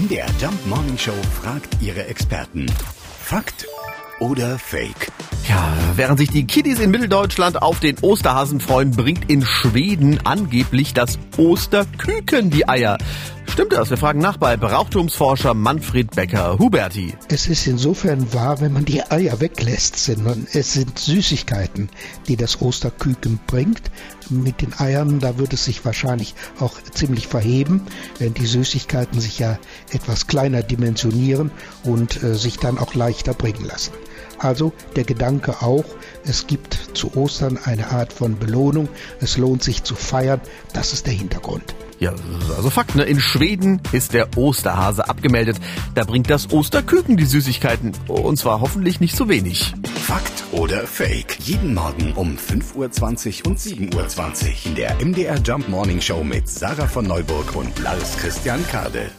MDR Jump Morning Show fragt ihre Experten. Fakt oder Fake? Ja, während sich die Kiddies in Mitteldeutschland auf den Osterhasen freuen, bringt in Schweden angeblich das Osterküken die Eier. Stimmt das? Wir fragen nach bei Brauchtumsforscher Manfred Becker-Huberti. Es ist insofern wahr, wenn man die Eier weglässt, sondern es sind Süßigkeiten, die das Osterküken bringt. Mit den Eiern, da wird es sich wahrscheinlich auch ziemlich verheben, wenn die Süßigkeiten sich ja etwas kleiner dimensionieren und äh, sich dann auch leichter bringen lassen. Also der Gedanke auch, es gibt zu Ostern eine Art von Belohnung, es lohnt sich zu feiern, das ist der Hintergrund. Ja, also Fakt, ne? In Schweden ist der Osterhase abgemeldet. Da bringt das Osterküken die Süßigkeiten. Und zwar hoffentlich nicht so wenig. Fakt oder Fake? Jeden Morgen um 5.20 Uhr und 7.20 Uhr in der MDR Jump Morning Show mit Sarah von Neuburg und Lars Christian Kade.